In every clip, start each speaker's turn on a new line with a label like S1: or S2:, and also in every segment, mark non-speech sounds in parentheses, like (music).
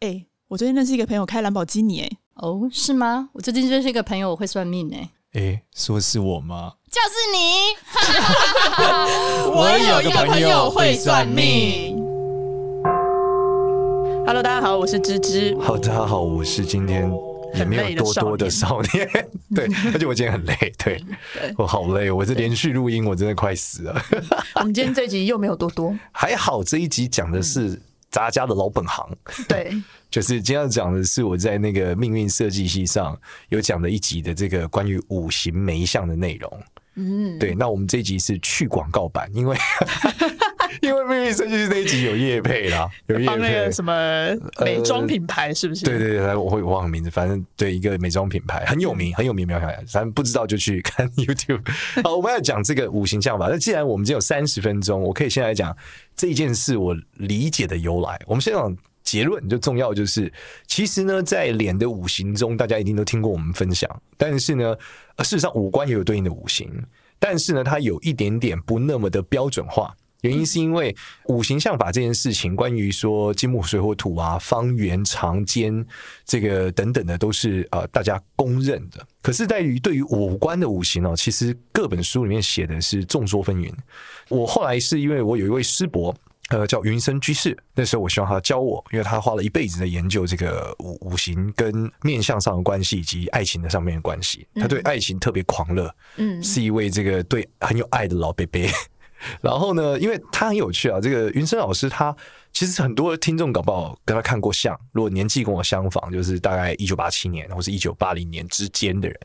S1: 哎、欸，我最近认识一个朋友开兰博基尼，哎，
S2: 哦，是吗？我最近认识一个朋友，我会算命，哎，
S3: 哎，说是我吗？
S2: 就是你。(laughs)
S1: 我有一个朋友会算命。Hello，大家好，我是芝芝。
S3: 好，大家好，我是今天也没有多多的少年。对，而且我今天很累，对，我好累，我这连续录音，我真的快死了。(laughs)
S1: 我们今天这集又没有多多，
S3: 还好这一集讲的是杂家的老本行。
S1: 对，(laughs)
S3: 就是今天要讲的是我在那个命运设计系上有讲的一集的这个关于五行媒相的内容。嗯，对，那我们这一集是去广告版，因为。因为命运设计师那一集有业配啦，有业配
S1: 什么美妆品牌是不是？
S3: 呃、对对对，我会忘了名字，反正对一个美妆品牌很有名，很有名，没有想反正不知道就去看 YouTube。好，我们要讲这个五行相法。那既然我们只有三十分钟，我可以先来讲这件事我理解的由来。我们先讲结论，就重要就是，其实呢，在脸的五行中，大家一定都听过我们分享，但是呢，事实上五官也有对应的五行，但是呢，它有一点点不那么的标准化。原因是因为五行相法这件事情，关于说金木水火土啊、方圆长间这个等等的，都是呃大家公认的。可是在于对于五官的五行哦，其实各本书里面写的是众说纷纭。我后来是因为我有一位师伯，呃，叫云深居士，那时候我希望他教我，因为他花了一辈子在研究这个五五行跟面相上的关系以及爱情的上面的关系。他对爱情特别狂热，嗯，是一位这个对很有爱的老伯伯。(laughs) 然后呢，因为他很有趣啊，这个云深老师他其实很多听众搞不好跟他看过相，如果年纪跟我相仿，就是大概一九八七年或是一九八零年之间的人，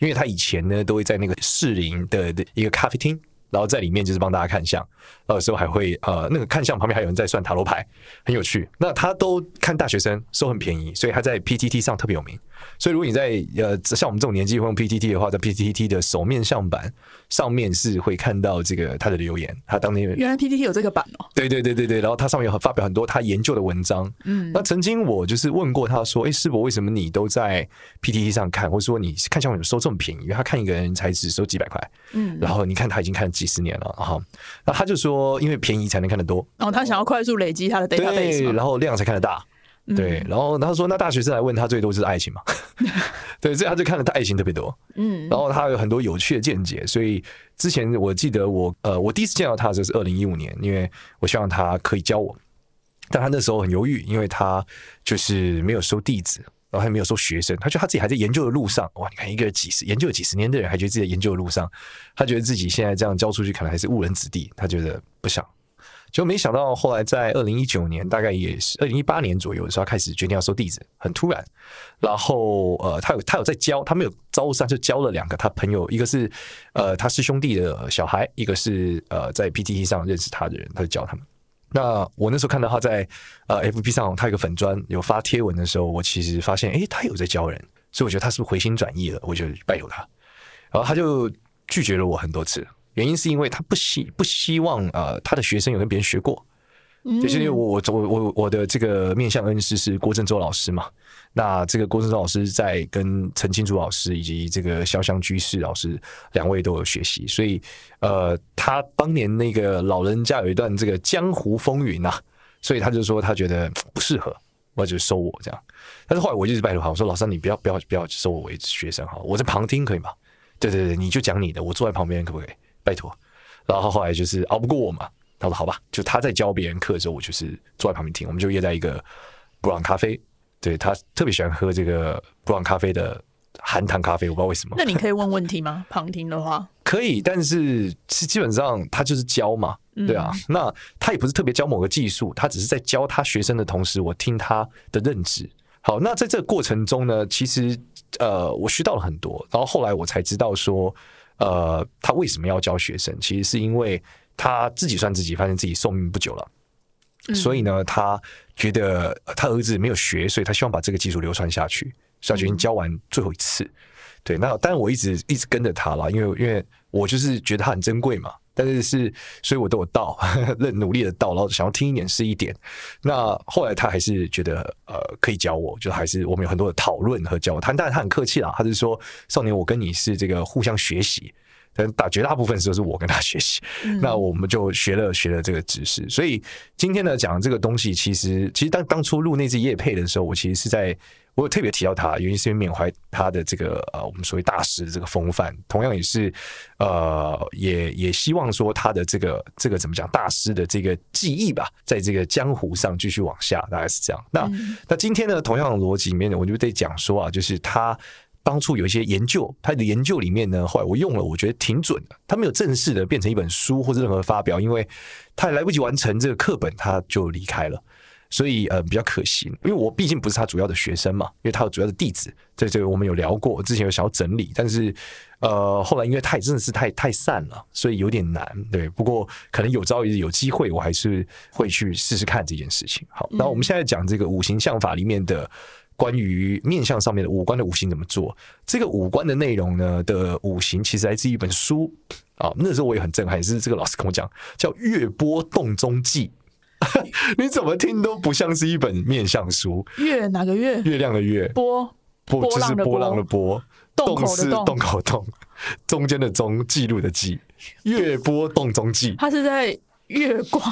S3: 因为他以前呢都会在那个士林的一个咖啡厅。然后在里面就是帮大家看相，有时候还会呃那个看相旁边还有人在算塔罗牌，很有趣。那他都看大学生，收很便宜，所以他在 PTT 上特别有名。所以如果你在呃像我们这种年纪会用 PTT 的话，在 PTT 的首面相版上面是会看到这个他的留言。他当年
S1: 原来 PTT 有这个版哦。
S3: 对对对对对，然后他上面有发表很多他研究的文章。嗯，那曾经我就是问过他说：“哎，师伯，为什么你都在 PTT 上看？或者说你看相为什么收这么便宜？因为他看一个人才只收几百块。嗯，然后你看他已经看了。几十年了哈，那他就说，因为便宜才能看得多，
S1: 哦，他想要快速累积他的 database，
S3: 对，然后量才看得大，嗯、对，然后他说，那大学生来问他最多就是爱情嘛，(laughs) 对，所以他就看了他爱情特别多，嗯，然后他有很多有趣的见解，所以之前我记得我呃，我第一次见到他的时候是二零一五年，因为我希望他可以教我，但他那时候很犹豫，因为他就是没有收弟子。然后还没有收学生，他觉得他自己还在研究的路上。哇，你看一个几十研究了几十年的人，还觉得自己在研究的路上，他觉得自己现在这样教出去，可能还是误人子弟。他觉得不想，就没想到后来在二零一九年，大概也是二零一八年左右的时候，开始决定要收弟子，很突然。然后呃，他有他有在教，他没有招生，就教了两个他朋友，一个是呃他师兄弟的小孩，一个是呃在 PTT 上认识他的人，他就教他们。那我那时候看到他在呃 FB 上，他有个粉专有发贴文的时候，我其实发现，诶，他有在教人，所以我觉得他是不是回心转意了？我就拜托他，然后他就拒绝了我很多次，原因是因为他不希不希望呃他的学生有跟别人学过。就是因为我我我我的这个面向恩师是郭振洲老师嘛，那这个郭振洲老师在跟陈清竹老师以及这个潇湘居士老师两位都有学习，所以呃，他当年那个老人家有一段这个江湖风云呐，所以他就说他觉得不适合，我就收我这样。但是后来我就一直拜托他，我说老师你不要不要不要收我为学生哈，我在旁听可以吗？对对对，你就讲你的，我坐在旁边可不可以？拜托。然后后来就是熬不过我嘛。他说：“好吧，就他在教别人课的时候，我就是坐在旁边听。我们就约在一个布朗咖啡，对，他特别喜欢喝这个布朗咖啡的含糖咖啡，我不知道为什么。
S1: 那你可以问问题吗？(laughs) 旁听的话
S3: 可以，但是是基本上他就是教嘛，对啊。嗯、那他也不是特别教某个技术，他只是在教他学生的同时，我听他的认知。好，那在这个过程中呢，其实呃，我学到了很多。然后后来我才知道说，呃，他为什么要教学生？其实是因为。”他自己算自己，发现自己寿命不久了，嗯、所以呢，他觉得他儿子没有学，所以他希望把这个技术流传下去，所以他决定教完最后一次。嗯、对，那当然我一直一直跟着他了，因为因为我就是觉得他很珍贵嘛，但是是，所以我都有到，(laughs) 认努力的到，然后想要听一点是一点。那后来他还是觉得呃可以教我，就还是我们有很多的讨论和交谈，但是他很客气啦，他是说少年，我跟你是这个互相学习。但大绝大部分时候是我跟他学习，嗯、那我们就学了学了这个知识。所以今天呢，讲这个东西，其实其实当当初录那支业配的时候，我其实是在。我有特别提到他，原因是因为缅怀他的这个呃，我们所谓大师的这个风范，同样也是呃，也也希望说他的这个这个怎么讲，大师的这个技艺吧，在这个江湖上继续往下，大概是这样。那、嗯、那今天呢，同样的逻辑里面呢，我就得讲说啊，就是他当初有一些研究，他的研究里面呢，后来我用了，我觉得挺准的。他没有正式的变成一本书或者任何发表，因为他还来不及完成这个课本，他就离开了。所以呃比较可惜，因为我毕竟不是他主要的学生嘛，因为他有主要的弟子，这这个我们有聊过，之前有想要整理，但是呃后来因为太真的是太太散了，所以有点难。对，不过可能有朝一日有机会，我还是会去试试看这件事情。好，那我们现在讲这个五行相法里面的关于面相上面的五官的五行怎么做，这个五官的内容呢的五行其实来自于一本书啊，那时候我也很震撼，是这个老师跟我讲，叫《月波洞中记》。(laughs) 你怎么听都不像是一本面相书。
S1: 月哪个月？
S3: 月亮的月。
S1: 波
S3: 波就是波浪的波。洞是洞口洞，中间的中，记录的记。月波洞中记。
S1: 它是在月光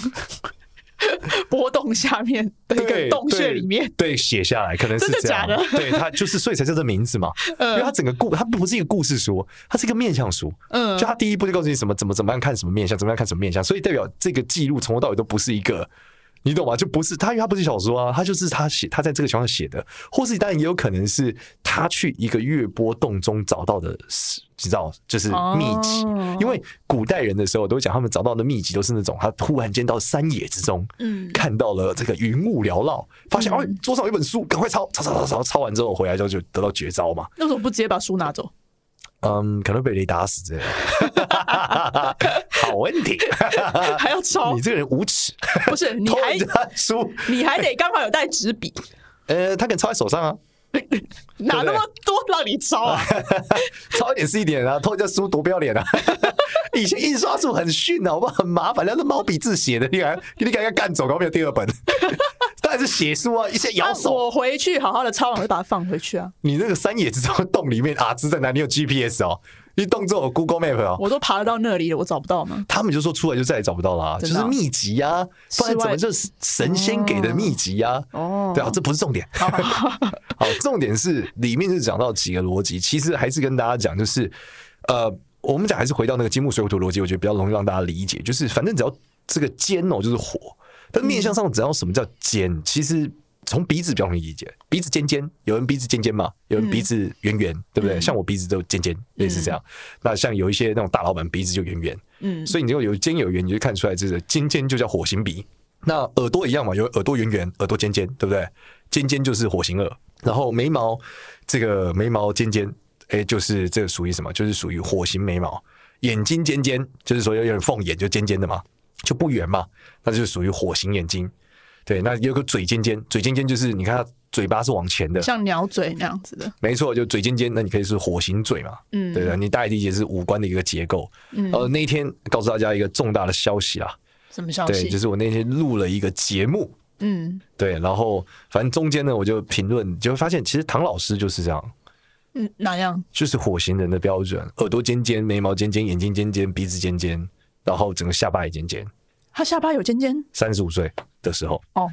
S1: (laughs) 波动下面的一个洞穴里面，
S3: 对，写下来可能是这样。真的假的？(laughs) 对，他就是所以才叫这名字嘛。因为他整个故，他不是一个故事书，它是一个面相书。嗯，就他第一步就告诉你什么，怎么怎么样看什么面相，怎么样看什么面相，所以代表这个记录从头到尾都不是一个。你懂吗？就不是他，因为他不是小说啊，他就是他写，他在这个墙上写的，或是当然也有可能是他去一个月波洞中找到的，你知道，就是秘籍。因为古代人的时候都会讲，他们找到的秘籍都是那种，他突然间到山野之中，嗯，看到了这个云雾缭绕，发现哦，桌上有一本书，赶快抄，抄抄抄抄，抄完之后回来之后就得到绝招嘛。
S1: 那为什么不直接把书拿走？
S3: 嗯，可能被雷打死这样。(laughs) 好问题，(laughs)
S1: 还要抄？
S3: 你这个人无耻！
S1: 不是，你还书，你还得刚好有带纸笔。
S3: 呃，他可能抄在手上啊，(laughs)
S1: 哪那么多让你抄啊？
S3: 抄一点是一点啊，偷人家书多不要脸啊！以前印刷术很逊啊，好不好？很麻烦，那是毛笔字写的，你敢你敢敢干走，然后没有第二本。当然是写书啊，一些咬手。
S1: 我回去好好的抄完，会把它放回去啊。
S3: 你那个山野之中的洞里面啊，字在哪？你有 GPS 哦？你动作有 Google Map 啊？
S1: 我都爬得到那里了，我找不到吗？
S3: 他们就说出来就再也找不到了，啊，就是秘籍呀，啊，不然怎么就是神仙给的秘籍呀？哦，对啊，这不是重点。好，(laughs) 重点是里面是讲到几个逻辑，其实还是跟大家讲，就是呃，我们讲还是回到那个金木水火土逻辑，我觉得比较容易让大家理解，就是反正只要这个尖哦，就是火。但面向上只要什么叫尖，其实从鼻子比较容易理解，鼻子尖尖，有人鼻子尖尖嘛，有人鼻子圆圆，对不对？像我鼻子都尖尖，类似这样。那像有一些那种大老板鼻子就圆圆，嗯，所以你就有尖有圆，你就看出来这个尖尖就叫火星鼻。那耳朵一样嘛，有耳朵圆圆，耳朵尖尖，对不对？尖尖就是火星耳。然后眉毛这个眉毛尖尖，哎，就是这个属于什么？就是属于火星眉毛。眼睛尖尖，就是说有点凤眼，就尖尖的嘛。就不圆嘛，那就是属于火型眼睛。对，那有个嘴尖尖，嘴尖尖就是你看它嘴巴是往前的，
S1: 像鸟嘴那样子的。
S3: 没错，就嘴尖尖，那你可以是火型嘴嘛。嗯，对的，你大概理解是五官的一个结构。嗯，呃，那一天告诉大家一个重大的消息啊，
S1: 什么消息？
S3: 对，就是我那天录了一个节目。嗯，对，然后反正中间呢，我就评论，就会发现其实唐老师就是这样。
S1: 嗯，哪样？
S3: 就是火型人的标准，耳朵尖尖，眉毛尖尖，眼睛尖尖，鼻子尖尖。然后整个下巴也尖尖，
S1: 他下巴有尖尖。
S3: 三十五岁的时候哦，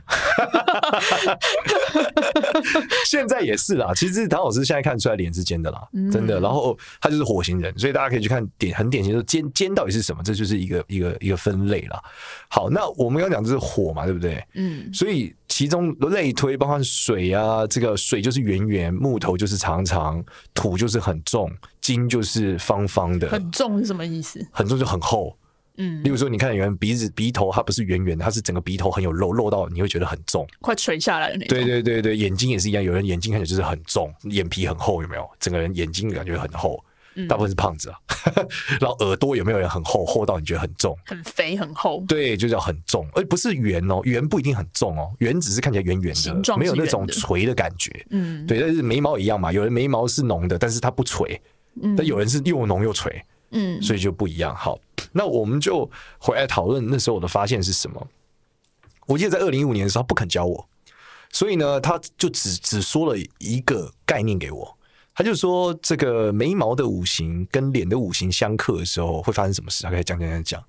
S3: (laughs) 现在也是啦。其实唐老师现在看出来脸是尖的啦，真的。然后他就是火星人，所以大家可以去看点很典型的尖尖到底是什么，这就是一个一个一个分类啦。好，那我们刚刚讲的是火嘛，对不对？嗯。所以其中类推包括水啊，这个水就是圆圆，木头就是长长，土就是很重，金就是方方的。
S1: 很重是什么意思？
S3: 很重就很厚。嗯，例如说，你看有人鼻子鼻头，它不是圆圆的，它是整个鼻头很有肉，肉到你会觉得很重，快
S1: 垂下来的那种。
S3: 对对对对，眼睛也是一样，有人眼睛看起来就是很重，眼皮很厚，有没有？整个人眼睛感觉很厚，大部分是胖子啊。嗯、(laughs) 然后耳朵有没有人很厚，厚到你觉得很重？
S1: 很肥很厚。
S3: 对，就叫很重，而不是圆哦，圆不一定很重哦，圆只是看起来圆圆的，没有那种垂的感觉。嗯，对，但是眉毛一样嘛，有人眉毛是浓的，但是它不垂，但有人是又浓又垂。嗯，嗯所以就不一样。好，那我们就回来讨论那时候我的发现是什么。我记得在二零一五年的时候，他不肯教我，所以呢，他就只只说了一个概念给我。他就说这个眉毛的五行跟脸的五行相克的时候会发生什么事，他可以讲讲讲讲，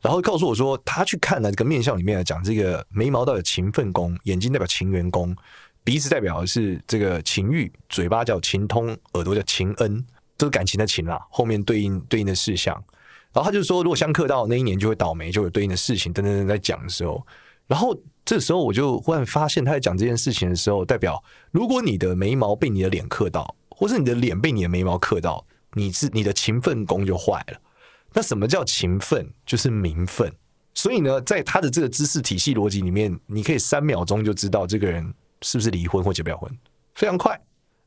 S3: 然后告诉我说他去看了这个面相里面讲，这个眉毛代表勤奋宫，眼睛代表情缘宫，鼻子代表的是这个情欲，嘴巴叫情通，耳朵叫情恩，这是感情的情啦。后面对应对应的事项，然后他就说如果相克到那一年就会倒霉，就有对应的事情等等等在讲的时候，然后这时候我就忽然发现他在讲这件事情的时候，代表如果你的眉毛被你的脸克到。或是你的脸被你的眉毛刻到，你是你的勤奋功就坏了。那什么叫勤奋？就是名分。所以呢，在他的这个知识体系逻辑里面，你可以三秒钟就知道这个人是不是离婚或结不了婚，非常快。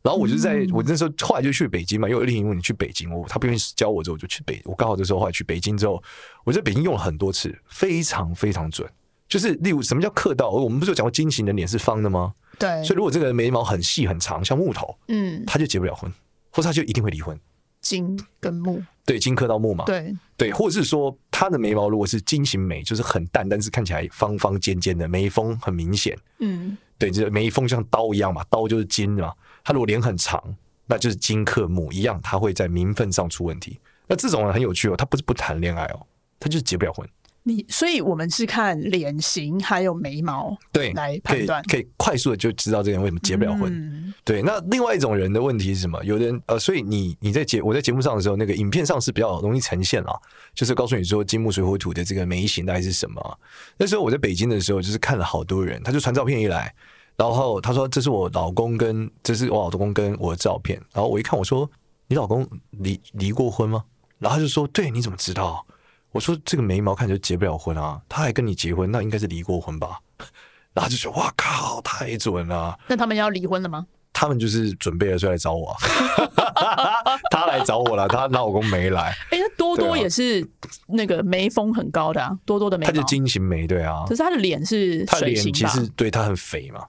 S3: 然后我就在我那时候后来就去北京嘛，因为另一问你去北京，我他不愿意教我之后，我就去北。我刚好这时候后来去北京之后，我在北京用了很多次，非常非常准。就是例如什么叫刻到？我们不是有讲过金型的脸是方的吗？
S1: 对，
S3: 所以如果这个眉毛很细很长，像木头，
S1: 嗯，
S3: 他就结不了婚，或者他就一定会离婚。
S1: 金跟木，
S3: 对，金克到木嘛，
S1: 对
S3: 对，或者是说他的眉毛如果是金型眉，就是很淡，但是看起来方方尖尖的眉峰很明显，
S1: 嗯，
S3: 对，这眉峰像刀一样嘛，刀就是金嘛。他如果脸很长，那就是金克木一样，他会在名分上出问题。那这种人很有趣哦，他不是不谈恋爱哦，他就是结不了婚。
S1: 你所以，我们是看脸型还有眉毛对来判断，
S3: 可以快速的就知道这个人为什么结不了婚。
S1: 嗯、
S3: 对，那另外一种人的问题是什么？有的人呃，所以你你在节我在节目上的时候，那个影片上是比较容易呈现了，就是告诉你说金木水火土的这个眉形大概是什么。那时候我在北京的时候，就是看了好多人，他就传照片一来，然后他说这是我老公跟这是我老公跟我的照片，然后我一看我说你老公离离过婚吗？然后他就说对，你怎么知道？我说这个眉毛看起来结不了婚啊，他还跟你结婚，那应该是离过婚吧？然后就说哇靠，太准了。
S1: 那他们要离婚了吗？
S3: 他们就是准备了，就来找我。(laughs) 他来找我了，他老公没来。
S1: 哎、多多也是那个眉峰很高的啊，多多的眉，他
S3: 就金型眉，对啊。
S1: 可是他的脸是？
S3: 他脸其实对他很肥嘛，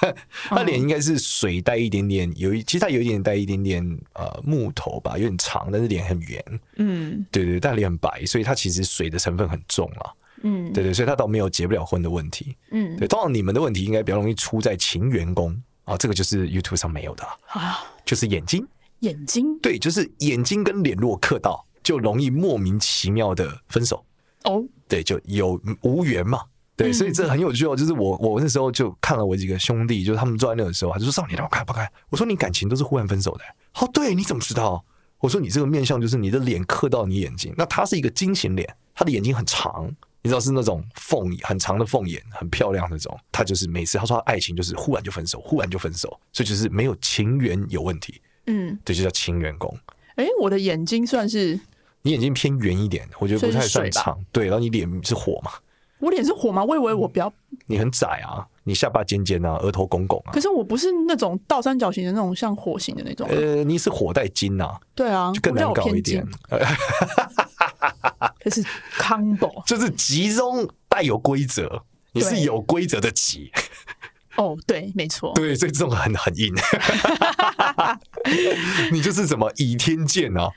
S3: (laughs) 他脸应该是水带一点点，有一其实他有一点带一点点呃木头吧，有点长，但是脸很圆。
S1: 嗯，
S3: 对对，但脸很白，所以他其实水的成分很重啊。
S1: 嗯，
S3: 对对，所以他倒没有结不了婚的问题。
S1: 嗯，
S3: 对，通常你们的问题应该比较容易出在情缘宫。啊、哦，这个就是 YouTube 上没有的
S1: 啊，
S3: 就是眼睛，
S1: 眼睛，
S3: 对，就是眼睛跟脸如果克到，就容易莫名其妙的分手
S1: 哦，
S3: 对，就有无缘嘛，对，嗯、所以这很有趣哦。就是我我那时候就看了我几个兄弟，就是他们坐在那个时候，他就说：“少年，让我看不看？”我说：“你感情都是忽然分手的。”哦，对，你怎么知道？我说：“你这个面相就是你的脸刻到你眼睛，那他是一个金型脸，他的眼睛很长。”你知道是那种凤很长的凤眼，很漂亮那种。他就是每次他说他爱情就是忽然就分手，忽然就分手，所以就是没有情缘有问题。
S1: 嗯，
S3: 对，就叫情缘宫。
S1: 哎、欸，我的眼睛算是
S3: 你眼睛偏圆一点，我觉得不太算长。对，然后你脸是火嘛？
S1: 我脸是火吗？我以为我比较
S3: 你很窄啊，你下巴尖尖啊，额头拱拱啊。
S1: 可是我不是那种倒三角形的那种像火型的那种。
S3: 呃，你是火带金啊？
S1: 对啊，
S3: 就更难搞一点。(laughs)
S1: 这是 combo，(laughs)
S3: 就是集中带有规则，你是有规则的集。
S1: 哦，对，没错，
S3: 对，所以这种很很硬。(laughs) 你就是什么倚天剑啊？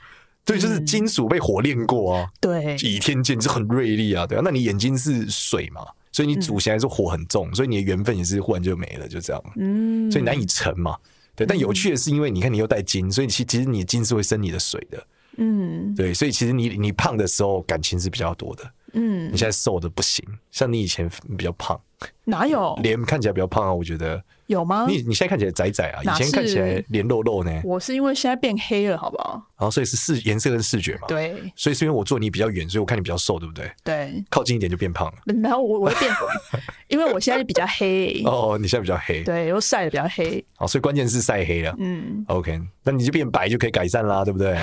S3: 对，就是金属被火炼过啊。
S1: 对，
S3: 倚天剑就很锐利啊。对啊，那你眼睛是水嘛？所以你祖先还是火很重，所以你的缘分也是忽然就没了，就这样。
S1: 嗯，
S3: 所以难以成嘛。对，但有趣的是，因为你看你又带金，所以其其实你的金是会生你的水的。
S1: 嗯，
S3: 对，所以其实你你胖的时候感情是比较多的，
S1: 嗯，
S3: 你现在瘦的不行，像你以前比较胖，
S1: 哪有
S3: 脸看起来比较胖啊？我觉得。
S1: 有吗？
S3: 你你现在看起来窄窄啊，以前看起来脸肉肉呢。
S1: 我是因为现在变黑了，好不好？
S3: 然后所以是视颜色跟视觉嘛。
S1: 对。
S3: 所以是因为我坐你比较远，所以我看你比较瘦，对不对？
S1: 对。
S3: 靠近一点就变胖了。
S1: 然后我我会变，(laughs) 因为我现在比较黑。
S3: 哦，你现在比较黑。
S1: 对，又晒的比较黑。
S3: 好，所以关键是晒黑了。
S1: 嗯。
S3: OK，那你就变白就可以改善啦，对不对？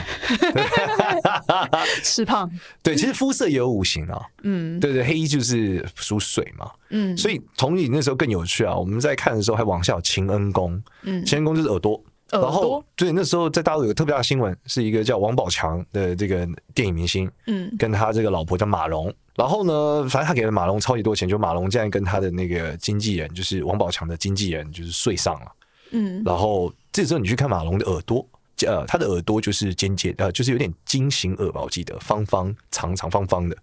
S3: (laughs)
S1: 吃胖。(laughs)
S3: 对，其实肤色也有五行啊。
S1: 嗯。对
S3: 对，黑就是属水嘛。
S1: 嗯。
S3: 所以从你那时候更有趣啊，我们在看的时候还往下有秦恩公，嗯，情恩公就是耳朵，
S1: 耳朵。然后
S3: 对，那时候在大陆有个特别大的新闻，是一个叫王宝强的这个电影明星，
S1: 嗯，
S3: 跟他这个老婆叫马龙，然后呢，反正他给了马龙超级多钱，就马龙竟然跟他的那个经纪人，就是王宝强的经纪人，就是睡上了，
S1: 嗯，
S3: 然后这时候你去看马龙的耳朵，呃，他的耳朵就是尖尖，呃，就是有点金型耳吧，我记得方方长长方方的，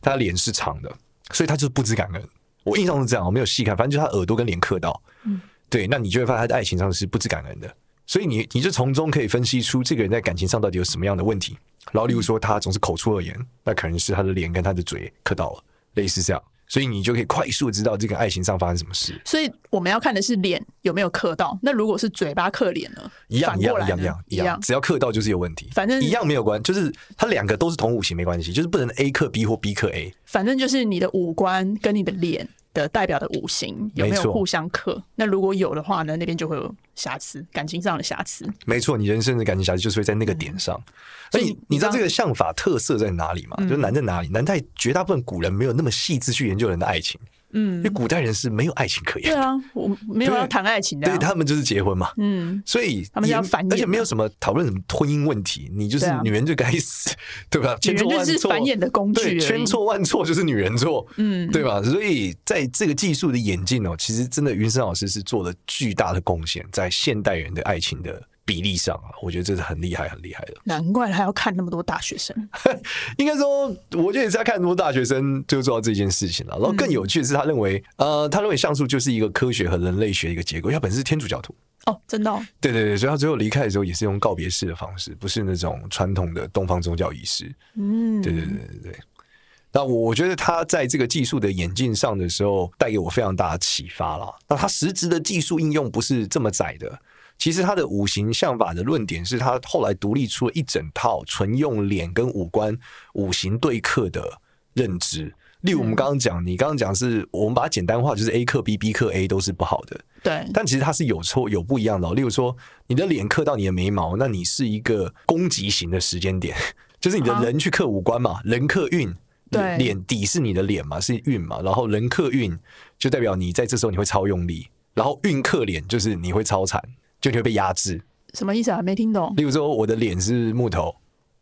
S3: 他的脸是长的，所以他就是不知感恩。我印象是这样，我没有细看，反正就是他耳朵跟脸磕到，
S1: 嗯。
S3: 对，那你就会发现他在爱情上是不知感恩的。所以你你就从中可以分析出这个人在感情上到底有什么样的问题。然后，例如说他总是口出恶言，那可能是他的脸跟他的嘴磕到了，类似这样。所以你就可以快速知道这个爱情上发生什么事。
S1: 所以我们要看的是脸有没有刻到。那如果是嘴巴刻脸呢？
S3: 一样一样一样一样一样，只要刻到就是有问题。
S1: 反正
S3: 一样没有关，就是它两个都是同五行没关系，就是不能 A 克 B 或 B 克 A。
S1: 反正就是你的五官跟你的脸的代表的五行有没有互相克？那如果有的话呢，那边就会有瑕疵，感情上的瑕疵。
S3: 没错，你人生的感情瑕疵就是会在那个点上。嗯、所以你知道这个相法特色在哪里吗？嗯、就是难在哪里？难在绝大部分古人没有那么细致去研究人的爱情。嗯，因为古代人是没有爱情可言。
S1: 对啊，我没有要谈爱情的。
S3: 对，他们就是结婚嘛。嗯，所以
S1: 他们要繁衍，
S3: 而且没有什么讨论什么婚姻问题。你就是女人就该死，对吧？
S1: 女人就是繁衍的工具，
S3: 千错万错就是女人错，嗯，对吧？所以在这个技术的演进哦，其实真的云生老师是做了巨大的贡献，在现代人的爱情的。比例上啊，我觉得这是很厉害、很厉害的。
S1: 难怪他要看那么多大学生。(laughs)
S3: 应该说，我觉得也是在看那么多大学生就做到这件事情了。然后更有趣的是，他认为，呃，他认为像素就是一个科学和人类学的一个结构。他本身是天主教徒
S1: 哦，真的、哦。
S3: 对对对，所以他最后离开的时候也是用告别式的方式，不是那种传统的东方宗教仪式。嗯，对对对对对。那我觉得他在这个技术的演进上的时候，带给我非常大的启发了。那他实质的技术应用不是这么窄的。其实他的五行相法的论点是他后来独立出了一整套纯用脸跟五官五行对克的认知。例如我们刚刚讲，你刚刚讲是我们把它简单化，就是 A 克 B，B 克 A 都是不好的。
S1: 对，
S3: 但其实它是有错有不一样的。例如说，你的脸克到你的眉毛，那你是一个攻击型的时间点，(laughs) 就是你的人去克五官嘛，人克运，对，脸底是你的脸嘛，是运嘛，然后人克运就代表你在这时候你会超用力，然后运克脸就是你会超惨。就你会被压制，
S1: 什么意思啊？没听懂。
S3: 例如说，我的脸是木头，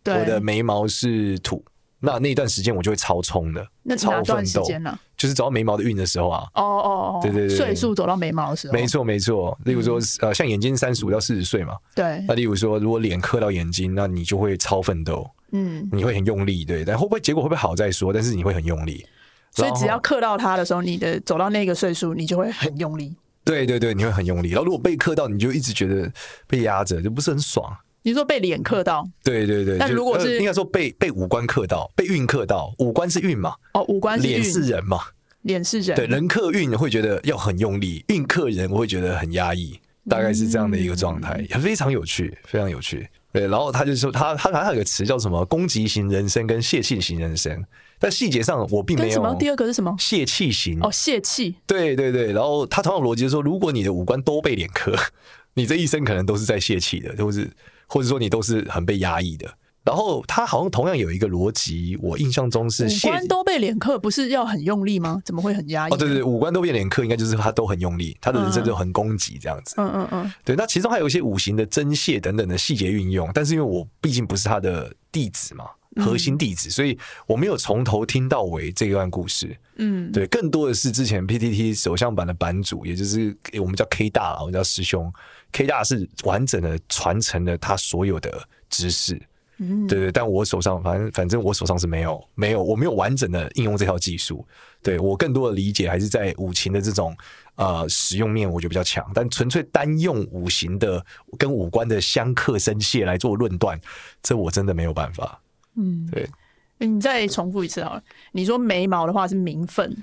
S3: 我的眉毛是土，那那一段时间我就会超冲的，
S1: 那哪段时间呢？
S3: 就是走到眉毛的运的时候啊。
S1: 哦哦哦，
S3: 对对对，
S1: 岁数走到眉毛的时候，
S3: 没错没错。例如说，呃，像眼睛三十五到四十岁嘛，
S1: 对。
S3: 那例如说，如果脸磕到眼睛，那你就会超奋斗，嗯，你会很用力，对。但会不会结果会不会好再说，但是你会很用力。
S1: 所以只要刻到它的时候，你的走到那个岁数，你就会很用力。
S3: 对对对，你会很用力，然后如果被克到，你就一直觉得被压着，就不是很爽。
S1: 你说被脸克到？
S3: 对对对。
S1: 但如果是、呃、应
S3: 该说被被五官克到，被运克到，五官是运嘛？
S1: 哦，五官是运。
S3: 脸是人嘛？
S1: 脸是人。
S3: 对，人克运会觉得要很用力，运克人我会觉得很压抑，大概是这样的一个状态，非常有趣，非常有趣。对，然后他就说他他他有个词叫什么？攻击型人生跟泄气型人生。但细节上我并没有。什么？
S1: 第二个是什么？
S3: 泄气型
S1: 哦，泄气。
S3: 对对对，然后他同样逻辑是说，如果你的五官都被脸磕，(laughs) 你这一生可能都是在泄气的，或是或者说你都是很被压抑的。然后他好像同样有一个逻辑，我印象中是
S1: 五官都被脸刻，不是要很用力吗？怎么会很压抑？
S3: 哦，对对，五官都被脸刻，应该就是他都很用力，他的人生就很攻击这样子。嗯嗯嗯。对，那其中还有一些五行的真泄等等的细节运用，但是因为我毕竟不是他的弟子嘛。核心弟子，所以我没有从头听到尾这一段故事。嗯，对，更多的是之前 PTT 首相版的版主，也就是我们叫 K 大，我们叫师兄 K 大是完整的传承了他所有的知识。嗯，对对，但我手上反正反正我手上是没有没有，我没有完整的应用这套技术。对，我更多的理解还是在五行的这种呃使用面，我觉得比较强。但纯粹单用五行的跟五官的相克生泄来做论断，这我真的没有办法。嗯，对，
S1: 你再重复一次好了。你说眉毛的话是名分，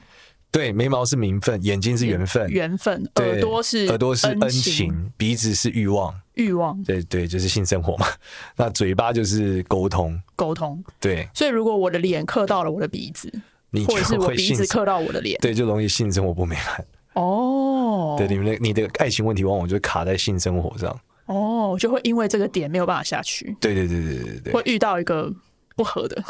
S3: 对，眉毛是名分，眼睛是缘分，
S1: 缘分，耳朵是
S3: 耳朵是恩情，鼻子是欲望，
S1: 欲望，
S3: 对对，就是性生活嘛。那嘴巴就是沟通，
S1: 沟通，
S3: 对。
S1: 所以如果我的脸刻到了我的鼻子，
S3: 你
S1: 或者是我鼻子刻到我的脸，
S3: 对，就容易性生活不美满。哦，对，你们的你的爱情问题往往就卡在性生活上。
S1: 哦，就会因为这个点没有办法下去。
S3: 对对对对对对，
S1: 会遇到一个。不合的，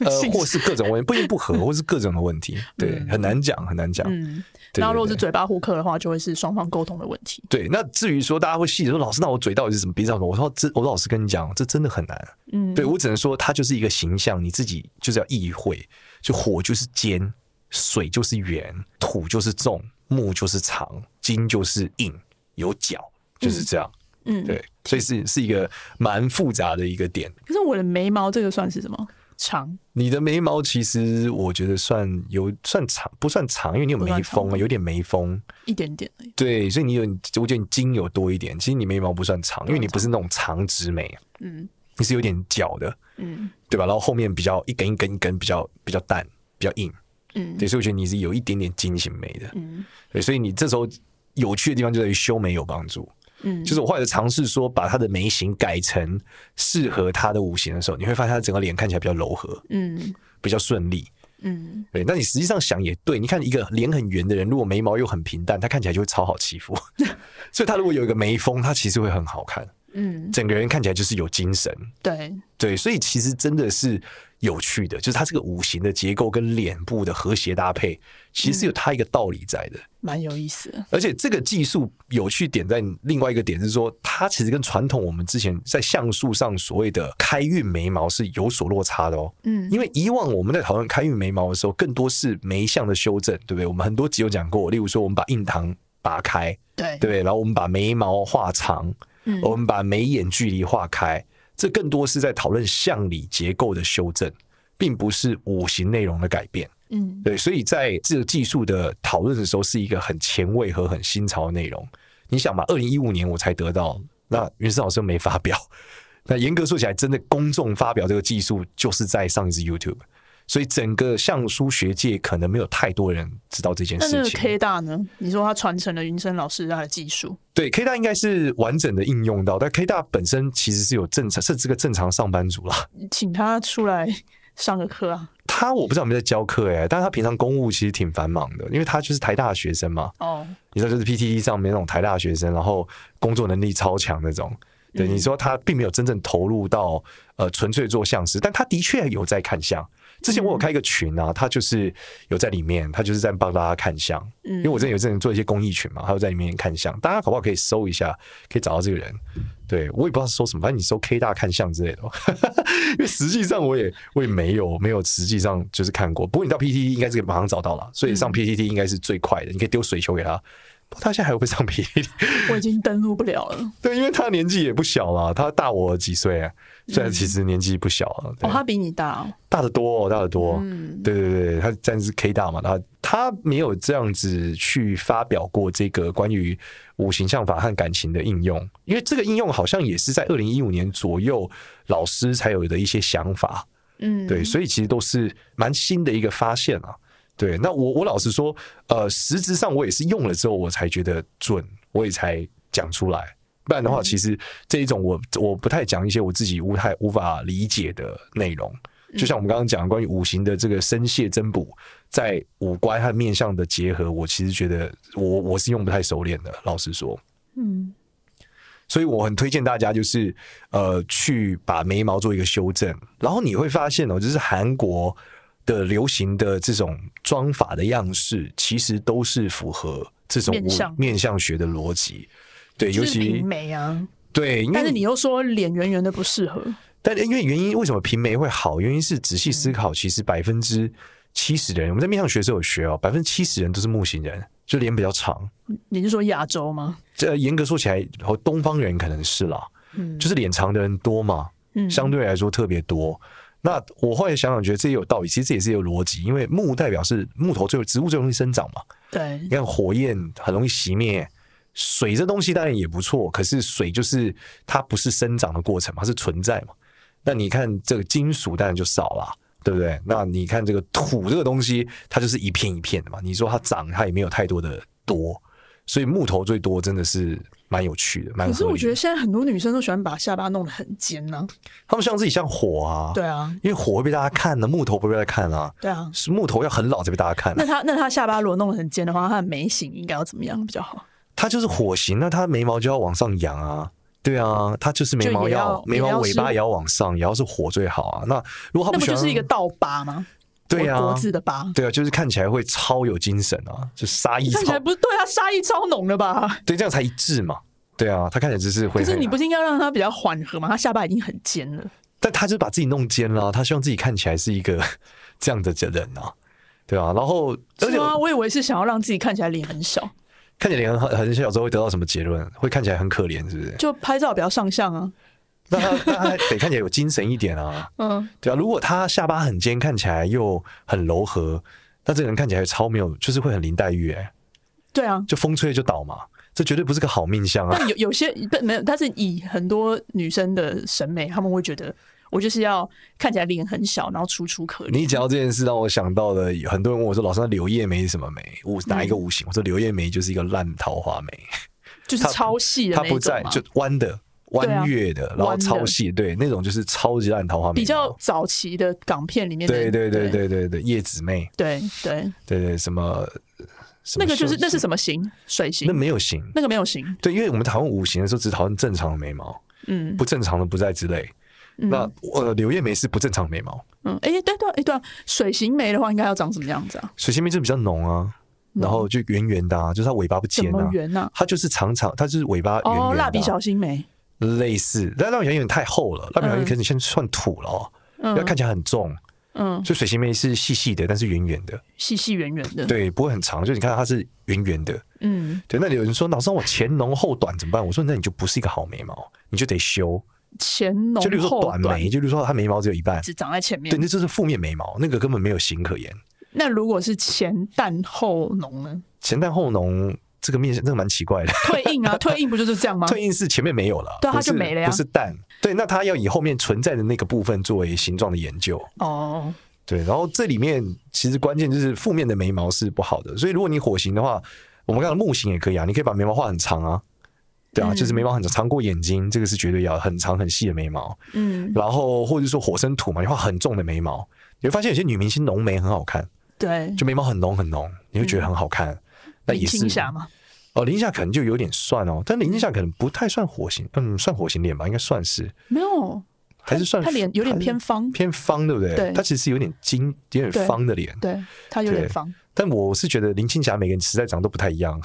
S3: 呃，或是各种问题，不一定不合，(laughs) 或是各种的问题，对，很难讲，很难讲。嗯，
S1: 然后如果是嘴巴互克的话，就会是双方沟通的问题。
S3: 对，那至于说大家会细说，老师，那我嘴到底是什么鼻子什么？我说这，我老实跟你讲，这真的很难。嗯，对我只能说，它就是一个形象，你自己就是要意会。就火就是尖，水就是圆，土就是重，木就是长，金就是硬，有角，就是这样。嗯，对。所以是是一个蛮复杂的一个点。
S1: 可是我的眉毛这个算是什么？长。
S3: 你的眉毛其实我觉得算有算长，不算长，因为你有眉峰啊，有点眉峰，
S1: 一点点。
S3: 对，所以你有，我觉得你筋有多一点。其实你眉毛不算长，因为你不是那种长直眉，嗯，你是有点角的，嗯，对吧？然后后面比较一根一根一根比较比较淡，比较硬，嗯，对，所以我觉得你是有一点点筋型眉的，嗯，对，所以你这时候有趣的地方就在于修眉有帮助。嗯，就是我后来尝试说把他的眉形改成适合他的五行的时候，你会发现他整个脸看起来比较柔和，嗯，比较顺利，嗯，对。那你实际上想也对，你看一个脸很圆的人，如果眉毛又很平淡，他看起来就会超好欺负。(laughs) 所以他如果有一个眉峰，他其实会很好看，嗯，整个人看起来就是有精神。
S1: 对
S3: 对，所以其实真的是。有趣的，就是它这个五行的结构跟脸部的和谐搭配，其实是有它一个道理在的，
S1: 蛮、嗯、有意思的。
S3: 而且这个技术有趣点在另外一个点是说，它其实跟传统我们之前在像素上所谓的开运眉毛是有所落差的哦。嗯，因为以往我们在讨论开运眉毛的时候，更多是眉相的修正，对不对？我们很多集有讲过，例如说我们把印堂拔开，对对？然后我们把眉毛画长，嗯，我们把眉眼距离画开。这更多是在讨论象理结构的修正，并不是五行内容的改变。嗯，对，所以在这个技术的讨论的时候，是一个很前卫和很新潮的内容。你想嘛，二零一五年我才得到，那云森老师没发表。那严格说起来，真的公众发表这个技术，就是在上一次 YouTube。所以整个相书学界可能没有太多人知道这件事情。那
S1: K 大呢？你说他传承了云森老师他的技术？
S3: 对，K 大应该是完整的应用到，但 K 大本身其实是有正常，甚至个正常上班族啦。
S1: 请他出来上个课啊？
S3: 他我不知道有没有在教课哎、欸，但是他平常公务其实挺繁忙的，因为他就是台大的学生嘛。哦，你知道就是 PTT 上面那种台大的学生，然后工作能力超强那种。对，你说他并没有真正投入到呃纯粹做相师，但他的确有在看相。之前我有开一个群啊，他就是有在里面，他就是在帮大家看相。因为我之前有阵做一些公益群嘛，他有在里面看相，大家搞不好可以搜一下，可以找到这个人。对，我也不知道搜什么，反正你搜 K 大看相之类的。(laughs) 因为实际上我也我也没有没有实际上就是看过，不过你到 PTT 应该是马上找到了，所以上 PTT 应该是最快的，你可以丢水球给他。他现在还会不会上 PTT？(laughs)
S1: 我已经登录不了了。
S3: 对，因为他年纪也不小了，他大我几岁啊？虽然其实年纪不小了。
S1: 哦，他比你大哦，
S3: 大得多，大得多。嗯，对对对，他暂时 K 大嘛，他他没有这样子去发表过这个关于五行相法和感情的应用，因为这个应用好像也是在二零一五年左右老师才有的一些想法。嗯，对，所以其实都是蛮新的一个发现啊。对，那我我老实说，呃，实质上我也是用了之后，我才觉得准，我也才讲出来。不然的话，其实这一种我我不太讲一些我自己无太无法理解的内容。就像我们刚刚讲的关于五行的这个生泄增补，在五官和面相的结合，我其实觉得我我是用不太熟练的，老实说。嗯，所以我很推荐大家就是呃去把眉毛做一个修正，然后你会发现哦，就是韩国。的流行的这种妆法的样式，其实都是符合这种面相面相学的逻辑。对，尤其
S1: 平眉啊，
S3: 对。
S1: 但是你又说脸圆圆的不适合，
S3: 但因为原因，为什么平眉会好？原因是仔细思考，其实百分之七十的人，我们在面相学时候有学哦，百分之七十人都是木型人，就脸比较长。
S1: 你是说亚洲吗？
S3: 这严格说起来，东方人可能是啦，嗯，就是脸长的人多嘛，嗯，相对来说特别多。那我后来想想，觉得这也有道理。其实这也是有逻辑，因为木代表是木头最植物最容易生长嘛。
S1: 对，
S3: 你看火焰很容易熄灭，水这东西当然也不错，可是水就是它不是生长的过程嘛，它是存在嘛。那你看这个金属当然就少了，对不对？那你看这个土这个东西，它就是一片一片的嘛。你说它长，它也没有太多的多，所以木头最多真的是。蛮有趣的，蛮。可
S1: 是我觉得现在很多女生都喜欢把下巴弄得很尖呢、啊。
S3: 她们希望自己像火啊，
S1: 对啊，因
S3: 为火会被大家看呢，木头不会被大家看啊。
S1: 对啊，
S3: 是木头要很老才被大家看、啊。
S1: 那她那她下巴如果弄得很尖的话，她的眉形应该要怎么样比较好？
S3: 她就是火型，那她眉毛就要往上扬啊。对啊，她就是眉毛要，要眉毛尾巴也要往上，也要是火最好啊。那如果她不，
S1: 那不就是一个倒八吗？
S3: 对啊，
S1: 国字的吧，
S3: 对啊，就是看起来会超有精神啊，就杀意。
S1: 看起来不是对啊，杀意超浓的吧？
S3: 对，这样才一致嘛。对啊，他看起来只是会。
S1: 可是你不是应该让他比较缓和吗？他下巴已经很尖了。
S3: 但他就把自己弄尖了，他希望自己看起来是一个这样的人啊，对啊。然后，而且
S1: 我以为是想要让自己看起来脸很小，
S3: 看起来脸很很小之后会得到什么结论？会看起来很可怜，是不是？
S1: 就拍照比较上相啊。
S3: 那他得看起来有精神一点啊。嗯，对啊。如果他下巴很尖，看起来又很柔和，那这个人看起来超没有，就是会很林黛玉哎。
S1: 对啊，
S3: 就风吹就倒嘛，这绝对不是个好命相啊。
S1: 但有有些没有，但是以很多女生的审美，他们会觉得。我就是要看起来脸很小，然后楚楚可怜。
S3: 你讲到这件事，让我想到了很多人问我说：“老师，那柳叶眉是什么眉？五哪一个五行？”、我说：“柳叶眉就是一个烂桃花眉，
S1: 就是超细的，它
S3: 不在就弯的、弯月的，然后超细，对，那种就是超级烂桃花眉。
S1: 比较早期的港片里面，
S3: 对对对对对对，叶子妹，
S1: 对对
S3: 对对，什么？
S1: 那个就是那是什么型？水型？
S3: 那没有型，
S1: 那个没有型。
S3: 对，因为我们讨论五行的时候，只讨论正常的眉毛，嗯，不正常的不在之类。那呃，柳叶眉是不正常眉毛。
S1: 嗯，哎，对对，哎对，水型眉的话，应该要长什么样子啊？
S3: 水型眉就比较浓啊，然后就圆圆的啊，就是它尾巴不尖啊。圆啊？它就是长长，它就是尾巴圆圆的。哦，
S1: 蜡笔小新眉。
S3: 类似，但蜡笔小新有点太厚了，蜡笔小新可能先算土了哦，要看起来很重。嗯，就水形眉是细细的，但是圆圆的。
S1: 细细圆圆的。对，
S3: 不会很长，就你看它是圆圆的。嗯，对。那有人说，老师，我前浓后短怎么办？我说，那你就不是一个好眉毛，你就得修。
S1: 前浓
S3: 就比如说短眉，就比如说它眉毛只有一半，
S1: 只长在前面。
S3: 对，那就是负面眉毛，那个根本没有型可言。
S1: 那如果是前淡后浓呢？
S3: 前淡后浓，这个面相真的蛮奇怪的。
S1: 退印啊，(laughs) 退印不就是这样吗？
S3: 退印是前面没有了，
S1: 对，它就没了呀。
S3: 不是淡，对，那它要以后面存在的那个部分作为形状的研究。哦，对，然后这里面其实关键就是负面的眉毛是不好的，所以如果你火型的话，我们看到木型也可以啊，你可以把眉毛画很长啊。对啊，就是眉毛很长，长过眼睛，这个是绝对要很长很细的眉毛。嗯，然后或者说火生土嘛，你画很重的眉毛，你会发现有些女明星浓眉很好看。
S1: 对，
S3: 就眉毛很浓很浓，你会觉得很好看。那也是。林青霞吗？哦，林青霞可能就有点算哦，但林青霞可能不太算火星，嗯，算火星脸吧，应该算是。
S1: 没有，还是算她脸有点偏方，
S3: 偏方对不对？对，她其实有点精，有点方的脸。
S1: 对，她有点方。
S3: 但我是觉得林青霞每个人实在长得都不太一样。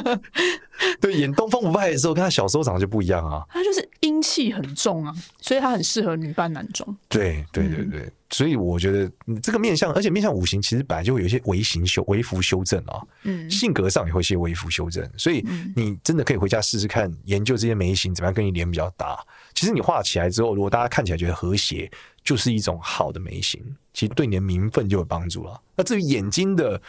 S3: (laughs) 对，演《东方不败》的时候，跟她小时候长得就不一样啊。
S1: 她就是阴气很重啊，所以她很适合女扮男装。
S3: 对对对对，嗯、所以我觉得这个面相，而且面相五行其实本来就会有一些微型修、微幅修正啊。嗯，性格上也会一些微幅修正，所以你真的可以回家试试看，研究这些眉形怎么样跟你脸比较搭。其实你画起来之后，如果大家看起来觉得和谐，就是一种好的眉形，其实对你的名分就有帮助了。那至于眼睛的。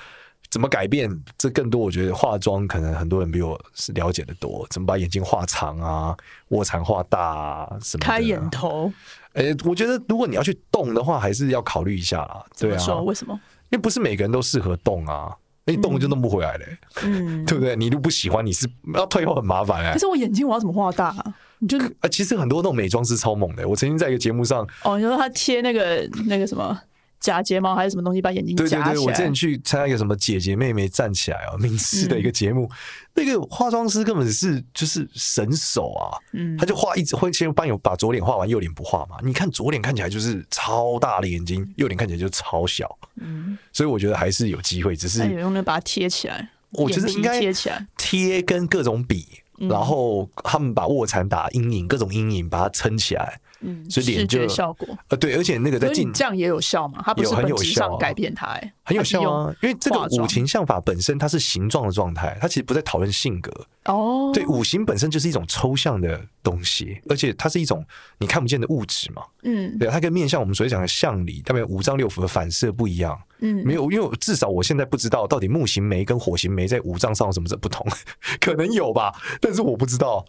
S3: 怎么改变？这更多，我觉得化妆可能很多人比我是了解的多。怎么把眼睛画长啊，卧蚕画大啊，什么
S1: 开眼头？
S3: 哎、欸，我觉得如果你要去动的话，还是要考虑一下啦。对啊，
S1: 为什么？
S3: 因为不是每个人都适合动啊，你动就弄不回来嘞、欸。嗯，(laughs) 对不对？你都不喜欢，你是要退后很麻烦哎、欸。
S1: 可是我眼睛我要怎么画大啊？你就啊，
S3: 其实很多那种美妆师超猛的、欸。我曾经在一个节目上，
S1: 哦，你说他贴那个那个什么？假睫毛还是什么东西把眼睛夹起来？
S3: 对对对，我之前去参加一个什么姐姐妹妹站起来哦，名师的一个节目，嗯、那个化妆师根本是就是神手啊，嗯，他就画一直会先帮你把左脸画完，右脸不画嘛。你看左脸看起来就是超大的眼睛，右脸看起来就超小，嗯，所以我觉得还是有机会，只是
S1: 有用的把它贴起来，
S3: 我觉得应该贴起来，贴跟各种比，嗯、然后他们把卧蚕打阴影，各种阴影把它撑起来。嗯，所以脸就
S1: 效果
S3: 呃对，而且那个在镜
S1: 这样也有效嘛？它不是很有效改变它，哎，
S3: 很有效啊。因为这个五行相法本身它是形状的状态，它其实不在讨论性格哦。对，五行本身就是一种抽象的东西，而且它是一种你看不见的物质嘛。嗯，对，它跟面相我们所讲的相理，代表五脏六腑的反射不一样。嗯，没有，因为至少我现在不知道到底木行眉跟火行眉在五脏上有什么不同，(laughs) 可能有吧，但是我不知道。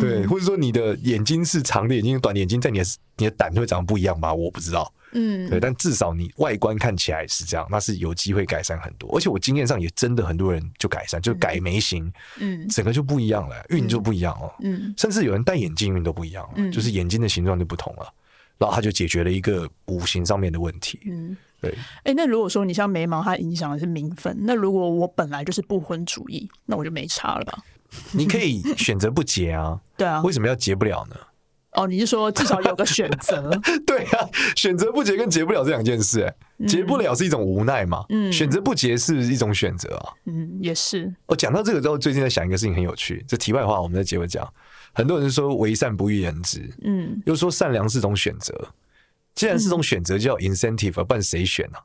S3: 对，或者说你的眼睛是长的眼睛，短的眼睛，在你的你的胆会长得不一样吗？我不知道。嗯，对，但至少你外观看起来是这样，那是有机会改善很多。而且我经验上也真的很多人就改善，就改眉形，嗯，整个就不一样了，运就不一样了，嗯，甚至有人戴眼镜运都不一样了，就是眼睛的形状就不同了，然后他就解决了一个五行上面的问题。嗯，对。
S1: 哎、欸，那如果说你像眉毛，它影响的是名分，那如果我本来就是不婚主义，那我就没差了吧？(laughs)
S3: 你可以选择不结啊，(laughs)
S1: 对啊，
S3: 为什么要结不了呢？
S1: 哦，你是说至少有个选择？(laughs)
S3: 对啊，选择不结跟结不了这两件事，欸，哎，结不了是一种无奈嘛，嗯，选择不结是一种选择啊，
S1: 嗯，也是。
S3: 我讲到这个之后，最近在想一个事情很有趣，这题外话，我们在结尾讲，很多人说为善不欲人知，嗯，又说善良是种选择，既然是种选择，就要 incentive，不然谁选呢？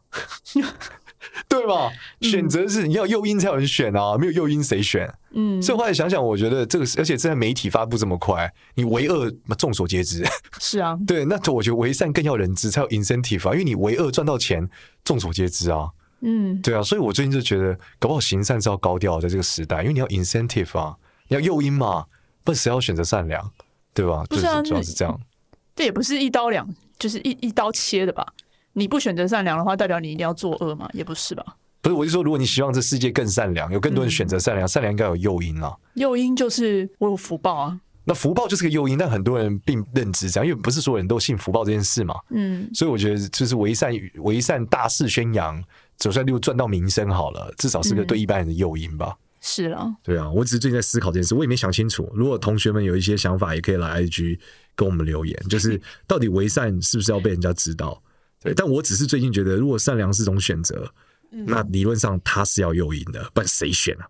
S3: (laughs) 对吧？选择是你要诱因才有人选啊，没有诱因谁选？嗯，所以后来想想，我觉得这个，而且现在媒体发布这么快，你为恶，众所皆知。
S1: 是啊，(laughs)
S3: 对，那我觉得为善更要人知，才有 incentive 啊，因为你为恶赚到钱，众所皆知啊。嗯，对啊，所以我最近就觉得，搞不好行善是要高调在这个时代，因为你要 incentive 啊，你要诱因嘛，不然谁要选择善良，对吧？
S1: 不是啊，
S3: 主要是这样。
S1: 这也不是一刀两，就是一一刀切的吧？你不选择善良的话，代表你一定要作恶吗？也不是吧？
S3: 不是，我是说，如果你希望这世界更善良，有更多人选择善良，嗯、善良应该有诱因啊。
S1: 诱因就是我有福报啊。
S3: 那福报就是个诱因，但很多人并认知这样，因为不是所有人都信福报这件事嘛。嗯，所以我觉得就是为善为善大肆宣扬，总算又赚到名声好了，至少是个对一般人的诱因吧。嗯、
S1: 是了，
S3: 对啊，我只是最近在思考这件事，我也没想清楚。如果同学们有一些想法，也可以来 IG 跟我们留言，就是 (laughs) 到底为善是不是要被人家知道？对，但我只是最近觉得，如果善良是种选择，嗯、那理论上他是要诱因的，不然谁选啊？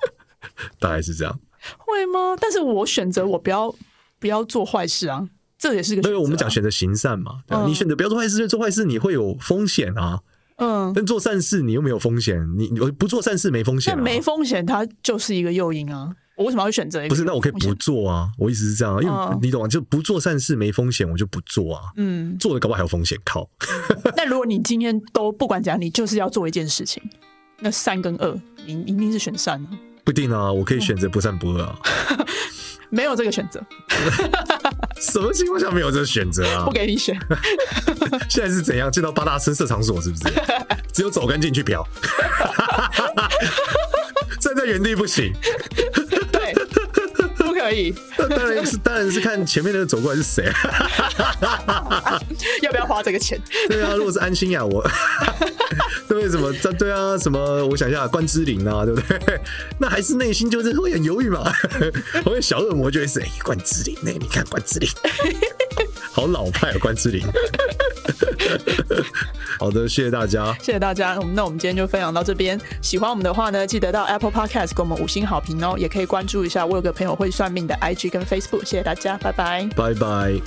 S3: (laughs) 大概是这样。
S1: 会吗？但是我选择我不要不要做坏事啊，这也是个。对，
S3: 我们讲选择行善嘛。嗯、你选择不要做坏事，就做坏事你会有风险啊。嗯。但做善事你又没有风险，你你不做善事没风险、啊。那
S1: 没风险，它就是一个诱因啊。我为什么要选择一个？
S3: 不是，那我可以不做啊。我意思是这样，因为你懂啊？就不做善事没风险，我就不做啊。嗯，做的搞不好还有风险，靠。(laughs)
S1: 那如果你今天都不管怎样，你就是要做一件事情，那善跟恶，你一定是选善啊。
S3: 不一定啊，我可以选择不善不恶啊。(laughs)
S1: 没有这个选择。(laughs)
S3: 什么情况下没有这个选择啊？
S1: 不给你选。
S3: 现在是怎样？进到八大声色场所是不是？只有走干净去嫖。站在原地不行。
S1: 可以，(laughs)
S3: 当然是当然是看前面那个走过来是谁，(laughs)
S1: 要不要花这个钱？
S3: 对啊，如果是安心啊，我 (laughs) 对什么？对啊，什么？我想一下，关之琳啊，对不对？那还是内心就是会很犹豫嘛。我有小恶魔就会是哎，关之琳，那你看关之琳，好老派啊，关之琳。(laughs) 好的，谢谢大家，
S1: 谢谢大家。那我们今天就分享到这边。喜欢我们的话呢，记得到 Apple Podcast 给我们五星好评哦，也可以关注一下。我有个朋友会算命的 IG 跟 Facebook。谢谢大家，拜拜，
S3: 拜拜。